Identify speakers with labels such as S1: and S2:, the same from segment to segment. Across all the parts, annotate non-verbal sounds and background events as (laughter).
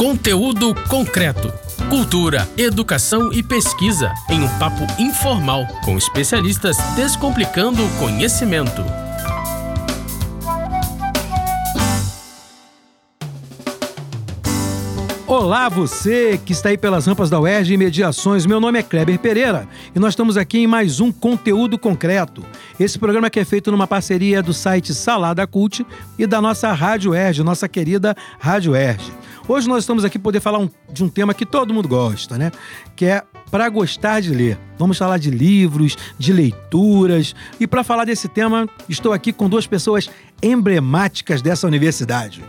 S1: Conteúdo concreto. Cultura, educação e pesquisa em um papo informal com especialistas descomplicando o conhecimento.
S2: Olá, você que está aí pelas rampas da UERJ e Mediações. Meu nome é Kleber Pereira e nós estamos aqui em mais um Conteúdo Concreto. Esse programa que é feito numa parceria do site Salada Cult e da nossa Rádio UERJ, nossa querida Rádio UERJ. Hoje nós estamos aqui para poder falar um, de um tema que todo mundo gosta, né? Que é para gostar de ler. Vamos falar de livros, de leituras. E para falar desse tema, estou aqui com duas pessoas emblemáticas dessa universidade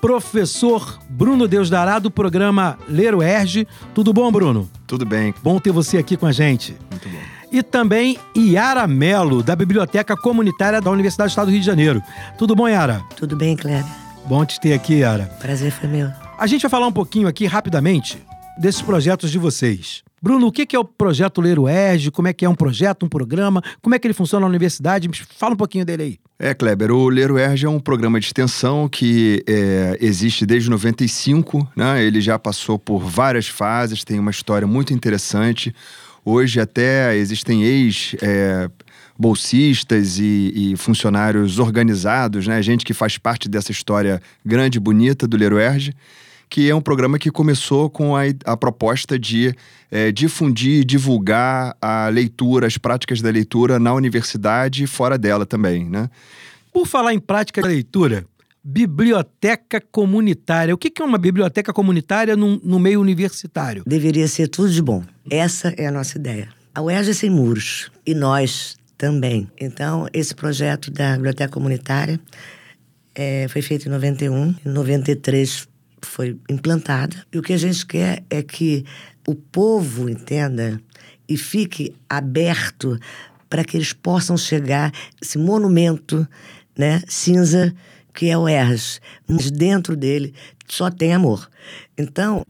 S2: professor Bruno Deus Dará, do programa Ler o Erge. Tudo bom, Bruno?
S3: Tudo bem.
S2: Bom ter você aqui com a gente.
S3: Muito bom.
S2: E também Yara Melo, da Biblioteca Comunitária da Universidade do Estado do Rio de Janeiro. Tudo bom, Yara?
S4: Tudo bem, Kleber.
S2: Bom te ter aqui, Yara.
S4: Prazer foi meu.
S2: A gente vai falar um pouquinho aqui, rapidamente, desses projetos de vocês. Bruno, o que é o projeto Ler Erge? Como é que é um projeto, um programa? Como é que ele funciona na universidade? Fala um pouquinho dele aí.
S3: É, Kleber, o Ler Erge é um programa de extensão que é, existe desde 95, né? Ele já passou por várias fases, tem uma história muito interessante. Hoje até existem ex... É, bolsistas e, e, funcionários organizados, né? Gente que faz parte dessa história grande e bonita do Leroerge que é um programa que começou com a, a proposta de é, difundir e divulgar a leitura, as práticas da leitura na universidade e fora dela também, né?
S2: Por falar em prática da leitura, biblioteca comunitária. O que é uma biblioteca comunitária no, no meio universitário?
S4: Deveria ser tudo de bom. Essa é a nossa ideia. A UERJ é sem muros e nós também. Então, esse projeto da biblioteca comunitária é, foi feito em 91. Em 93 foi implantada. E o que a gente quer é que o povo entenda e fique aberto para que eles possam chegar esse monumento, né, cinza que é o ERS, mas dentro dele só tem amor. Então,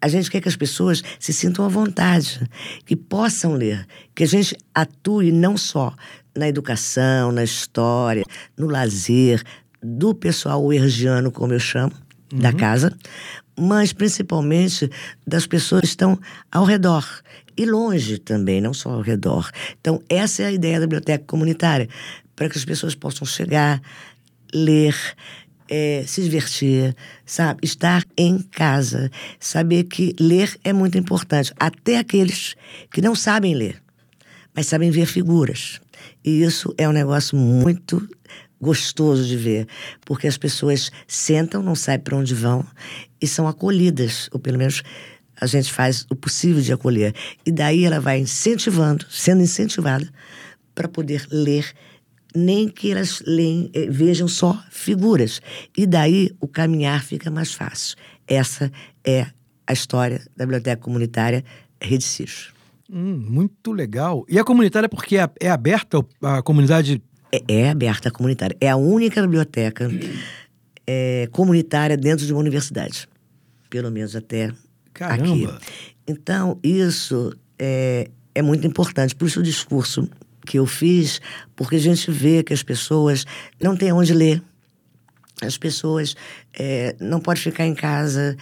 S4: a gente quer que as pessoas se sintam à vontade, que possam ler, que a gente atue não só na educação, na história, no lazer do pessoal ergiano, como eu chamo, uhum. da casa, mas principalmente das pessoas que estão ao redor e longe também, não só ao redor. Então, essa é a ideia da biblioteca comunitária, para que as pessoas possam chegar, ler, é, se divertir, sabe? Estar em casa, saber que ler é muito importante, até aqueles que não sabem ler, mas sabem ver figuras. E isso é um negócio muito gostoso de ver, porque as pessoas sentam, não sabem para onde vão e são acolhidas, ou pelo menos a gente faz o possível de acolher. E daí ela vai incentivando, sendo incentivada para poder ler, nem que elas leem, eh, vejam só figuras. E daí o caminhar fica mais fácil. Essa é a história da Biblioteca Comunitária Rede Cis.
S2: Hum, muito legal. E a comunitária, porque é, é aberta, a comunidade
S4: é, é aberta comunitária. É a única biblioteca é, comunitária dentro de uma universidade. Pelo menos até
S2: Caramba.
S4: aqui. Então, isso é, é muito importante. Por isso o discurso que eu fiz, porque a gente vê que as pessoas não têm onde ler. As pessoas é, não podem ficar em casa,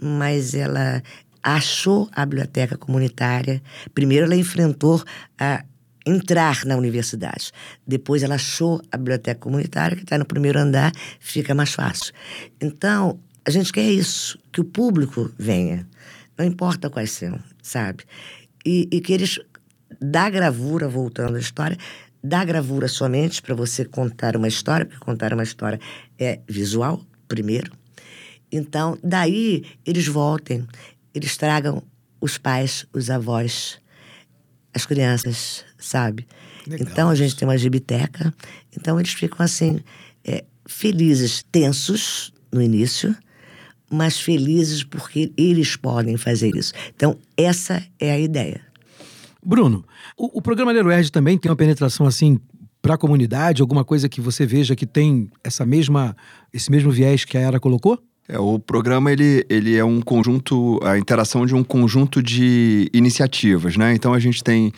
S4: mas ela achou a biblioteca comunitária. Primeiro, ela enfrentou a entrar na universidade. Depois ela achou a biblioteca comunitária, que está no primeiro andar, fica mais fácil. Então, a gente quer isso, que o público venha. Não importa quais são, sabe? E, e que eles, da gravura, voltando à história, da gravura somente para você contar uma história, porque contar uma história é visual, primeiro. Então, daí eles voltem, eles tragam os pais, os avós, as crianças, sabe? Legal. Então a gente tem uma gibiteca, então eles ficam assim, é, felizes, tensos no início, mas felizes porque eles podem fazer isso. Então, essa é a ideia.
S2: Bruno, o, o programa Leroerd também tem uma penetração assim para a comunidade, alguma coisa que você veja que tem essa mesma, esse mesmo viés que a Era colocou?
S3: É, o programa ele, ele é um conjunto, a interação de um conjunto de iniciativas, né? Então a gente tem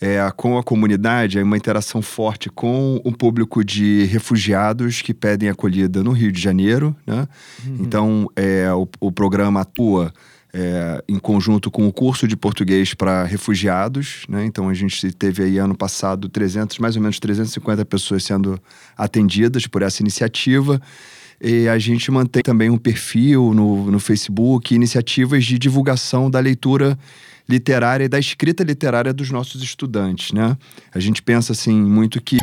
S3: é, com a comunidade, é uma interação forte com o público de refugiados que pedem acolhida no Rio de Janeiro. Né? Uhum. Então, é, o, o programa atua é, em conjunto com o curso de português para refugiados. Né? Então, a gente teve aí ano passado 300, mais ou menos 350 pessoas sendo atendidas por essa iniciativa. E a gente mantém também um perfil no, no Facebook, iniciativas de divulgação da leitura literária e da escrita literária dos nossos estudantes, né? A gente pensa assim muito que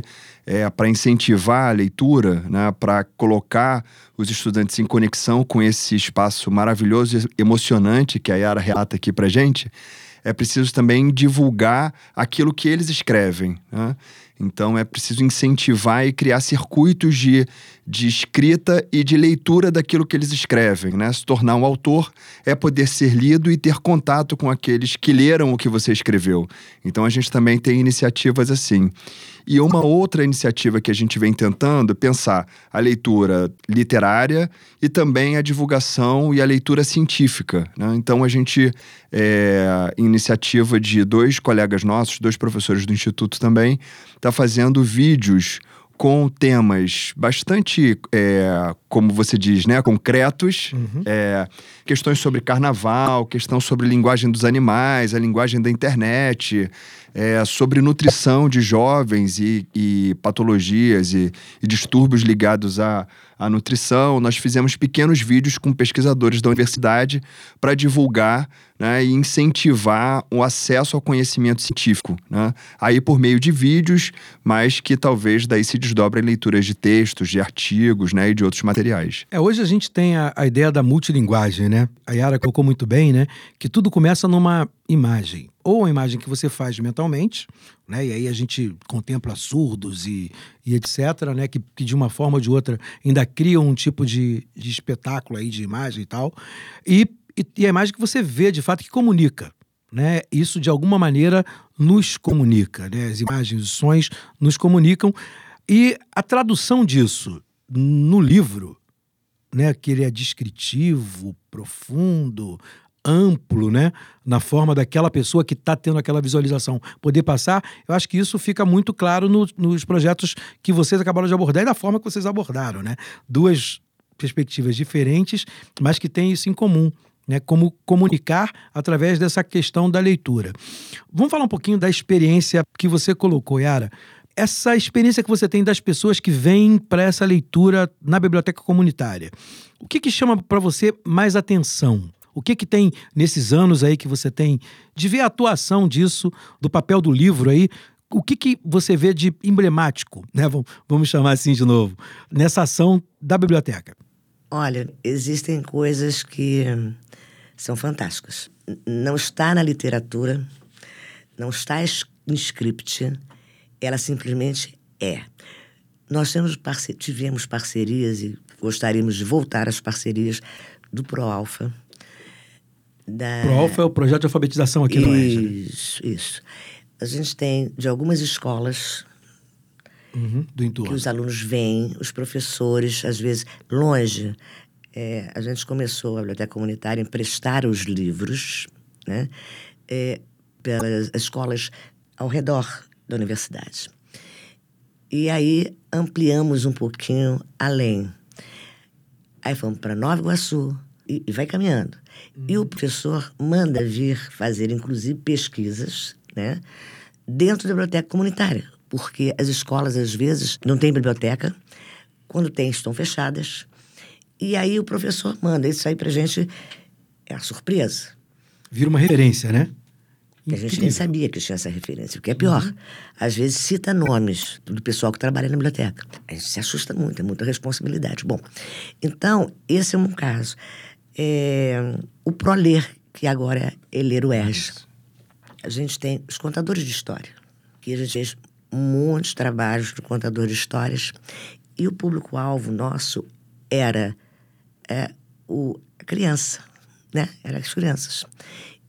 S3: é, para incentivar a leitura, né, para colocar os estudantes em conexão com esse espaço maravilhoso e emocionante que a Yara relata aqui para gente, é preciso também divulgar aquilo que eles escrevem. Né? Então é preciso incentivar e criar circuitos de, de escrita e de leitura daquilo que eles escrevem. Né? Se tornar um autor é poder ser lido e ter contato com aqueles que leram o que você escreveu. Então a gente também tem iniciativas assim. E uma outra iniciativa que a gente vem tentando pensar a leitura literária e também a divulgação e a leitura científica. Né? Então a gente, é, iniciativa de dois colegas nossos, dois professores do Instituto também, está fazendo vídeos com temas bastante, é, como você diz, né, concretos, uhum. é, questões sobre carnaval, questão sobre linguagem dos animais, a linguagem da internet, é, sobre nutrição de jovens e, e patologias e, e, distúrbios ligados à, à nutrição. Nós fizemos pequenos vídeos com pesquisadores da universidade para divulgar né, e incentivar o acesso ao conhecimento científico. Né? Aí por meio de vídeos, mas que talvez daí se desdobrem leituras de textos, de artigos né, e de outros materiais.
S2: É, hoje a gente tem a, a ideia da multilinguagem, né? A Yara colocou muito bem, né? Que tudo começa numa imagem. Ou a imagem que você faz mentalmente, né? E aí a gente contempla surdos e, e etc., né? Que, que de uma forma ou de outra ainda criam um tipo de, de espetáculo aí de imagem e tal. E e, e a imagem que você vê, de fato, que comunica. Né? Isso, de alguma maneira, nos comunica. Né? As imagens, os sons nos comunicam. E a tradução disso no livro, né, que ele é descritivo, profundo, amplo, né, na forma daquela pessoa que está tendo aquela visualização poder passar, eu acho que isso fica muito claro no, nos projetos que vocês acabaram de abordar e da forma que vocês abordaram, né? Duas perspectivas diferentes, mas que têm isso em comum, né, como comunicar através dessa questão da leitura. Vamos falar um pouquinho da experiência que você colocou, Yara. Essa experiência que você tem das pessoas que vêm para essa leitura na biblioteca comunitária. O que, que chama para você mais atenção? O que, que tem nesses anos aí que você tem de ver a atuação disso, do papel do livro aí? O que, que você vê de emblemático, né? Vamos chamar assim de novo, nessa ação da biblioteca?
S4: Olha, existem coisas que são fantásticas. Não está na literatura, não está em script, ela simplesmente é. Nós temos parce tivemos parcerias e gostaríamos de voltar às parcerias do ProAlfa.
S2: Da... ProAlfa é o projeto de alfabetização aqui
S4: isso,
S2: no
S4: Isso, isso. A gente tem de algumas escolas
S2: uhum, do entorno.
S4: que os alunos vêm, os professores, às vezes longe, é, a gente começou a biblioteca comunitária a emprestar os livros né, é, pelas escolas ao redor da universidade. E aí ampliamos um pouquinho além. Aí fomos para Nova Iguaçu e, e vai caminhando. Uhum. E o professor manda vir fazer, inclusive, pesquisas né, dentro da biblioteca comunitária, porque as escolas, às vezes, não têm biblioteca, quando tem, estão fechadas. E aí o professor manda isso aí pra gente. É uma surpresa.
S2: Vira uma referência, né?
S4: A gente nem sabia que tinha essa referência. O que é pior, uhum. às vezes cita nomes do pessoal que trabalha na biblioteca. A gente se assusta muito, é muita responsabilidade. Bom, então, esse é um caso. É, o ProLer, que agora é Ler o ERJ. A gente tem os contadores de história, que a gente fez muitos trabalhos de contador de histórias. E o público-alvo nosso era é, o, a criança, né? Eram as crianças.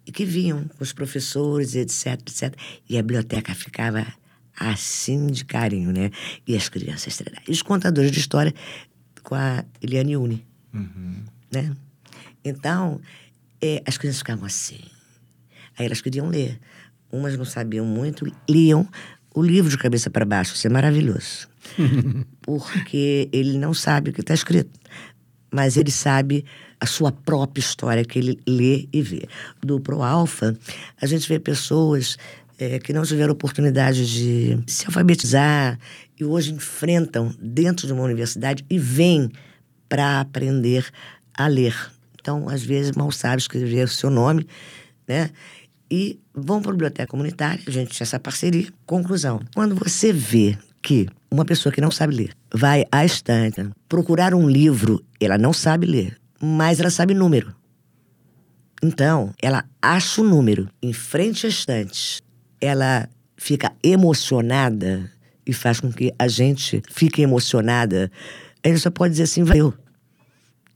S4: E que vinham com os professores, etc, etc. E a biblioteca ficava assim de carinho, né? E as crianças. E os contadores de história com a Eliane Uni, uhum. né? Então, é, as crianças ficavam assim. Aí elas queriam ler umas não sabiam muito, liam o livro de cabeça para baixo. Isso é maravilhoso. (laughs) Porque ele não sabe o que está escrito, mas ele sabe a sua própria história que ele lê e vê. Do Pro Alfa, a gente vê pessoas é, que não tiveram oportunidade de se alfabetizar e hoje enfrentam dentro de uma universidade e vêm para aprender a ler. Então, às vezes, mal sabe escrever o seu nome, né? E vão para a biblioteca comunitária, a gente tinha essa parceria. Conclusão: quando você vê que uma pessoa que não sabe ler vai à estante procurar um livro, ela não sabe ler, mas ela sabe número. Então, ela acha o número em frente à estante, ela fica emocionada e faz com que a gente fique emocionada. A gente só pode dizer assim, valeu.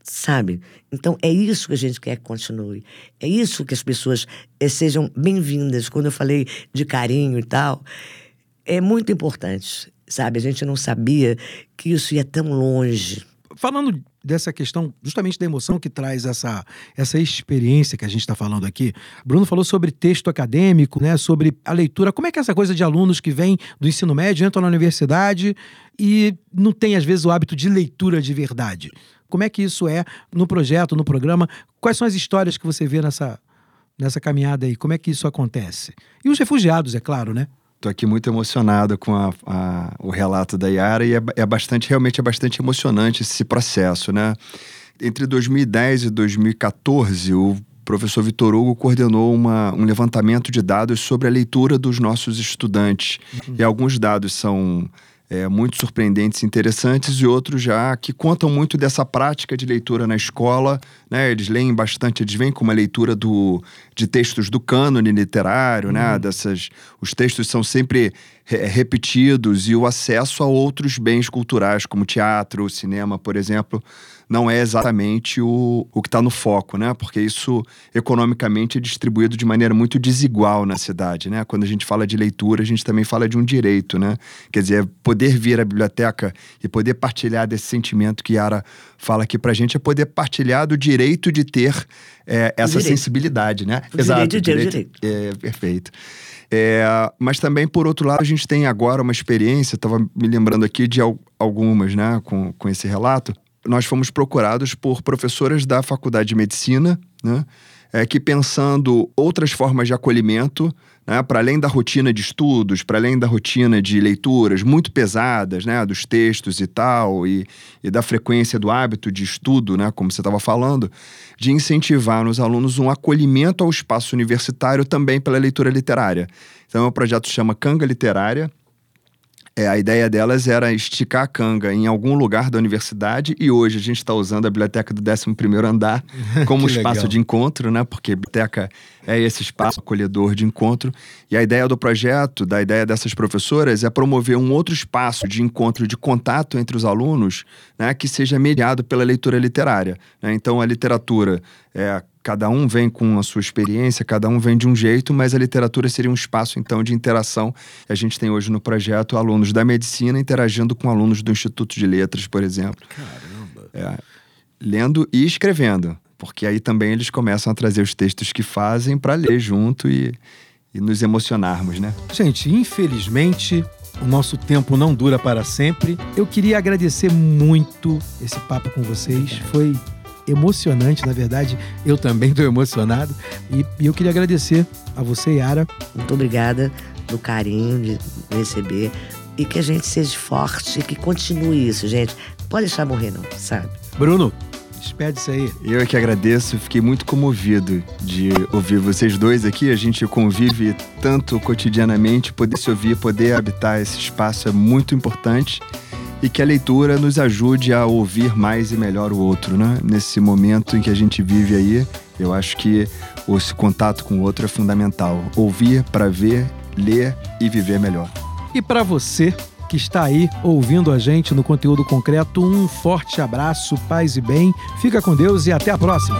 S4: Sabe? Então é isso que a gente quer que continue. É isso que as pessoas eh, sejam bem-vindas. Quando eu falei de carinho e tal, é muito importante sabe? A gente não sabia que isso ia tão longe.
S2: Falando dessa questão justamente da emoção que traz essa, essa experiência que a gente está falando aqui. Bruno falou sobre texto acadêmico, né, sobre a leitura. Como é que é essa coisa de alunos que vêm do ensino médio, entram na universidade e não tem, às vezes, o hábito de leitura de verdade? Como é que isso é no projeto, no programa? Quais são as histórias que você vê nessa, nessa caminhada aí? Como é que isso acontece? E os refugiados, é claro, né?
S3: Estou aqui muito emocionado com a, a, o relato da Yara e é, é, bastante, realmente é bastante emocionante esse processo, né? Entre 2010 e 2014, o professor Vitor Hugo coordenou uma, um levantamento de dados sobre a leitura dos nossos estudantes. Uhum. E alguns dados são é, muito surpreendentes e interessantes, e outros já que contam muito dessa prática de leitura na escola. Né? Eles leem bastante, eles vêm com uma leitura do, de textos do cânone literário, né? Uhum. Dessas, os textos são sempre re repetidos, e o acesso a outros bens culturais, como teatro, cinema, por exemplo não é exatamente o, o que está no foco, né? Porque isso economicamente é distribuído de maneira muito desigual na cidade, né? Quando a gente fala de leitura, a gente também fala de um direito, né? Quer dizer, poder vir à biblioteca e poder partilhar desse sentimento que Yara fala aqui pra gente é poder partilhar do direito de ter é, essa sensibilidade, né?
S4: O Exato. Direito, direito, direito.
S3: É, perfeito. É, mas também, por outro lado, a gente tem agora uma experiência, estava me lembrando aqui de algumas, né, com, com esse relato, nós fomos procurados por professoras da Faculdade de Medicina, né? É, que pensando outras formas de acolhimento, né, para além da rotina de estudos, para além da rotina de leituras muito pesadas, né, dos textos e tal, e, e da frequência do hábito de estudo, né, como você estava falando, de incentivar nos alunos um acolhimento ao espaço universitário também pela leitura literária. Então, o projeto chama Canga Literária, é, a ideia delas era esticar a canga em algum lugar da universidade e hoje a gente está usando a biblioteca do 11 andar (laughs) como espaço legal. de encontro, né? Porque a biblioteca é esse espaço acolhedor de encontro. E a ideia do projeto, da ideia dessas professoras, é promover um outro espaço de encontro, de contato entre os alunos, né? Que seja mediado pela leitura literária. Né? Então, a literatura é Cada um vem com a sua experiência, cada um vem de um jeito, mas a literatura seria um espaço, então, de interação. A gente tem hoje no projeto alunos da medicina interagindo com alunos do Instituto de Letras, por exemplo.
S2: Caramba!
S3: É, lendo e escrevendo, porque aí também eles começam a trazer os textos que fazem para ler junto e, e nos emocionarmos, né?
S2: Gente, infelizmente, o nosso tempo não dura para sempre. Eu queria agradecer muito esse papo com vocês. Foi emocionante, na verdade, eu também estou emocionado. E, e, eu queria agradecer a você, Yara.
S4: Muito obrigada do carinho de receber e que a gente seja forte e que continue isso, gente. Pode deixar morrer, não, sabe?
S2: Bruno, despede isso aí.
S3: Eu é que agradeço, fiquei muito comovido de ouvir vocês dois aqui. A gente convive tanto cotidianamente, poder se ouvir, poder habitar esse espaço é muito importante e que a leitura nos ajude a ouvir mais e melhor o outro, né? Nesse momento em que a gente vive aí, eu acho que esse contato com o outro é fundamental. Ouvir para ver, ler e viver melhor.
S2: E para você que está aí ouvindo a gente no conteúdo concreto, um forte abraço, paz e bem. Fica com Deus e até a próxima.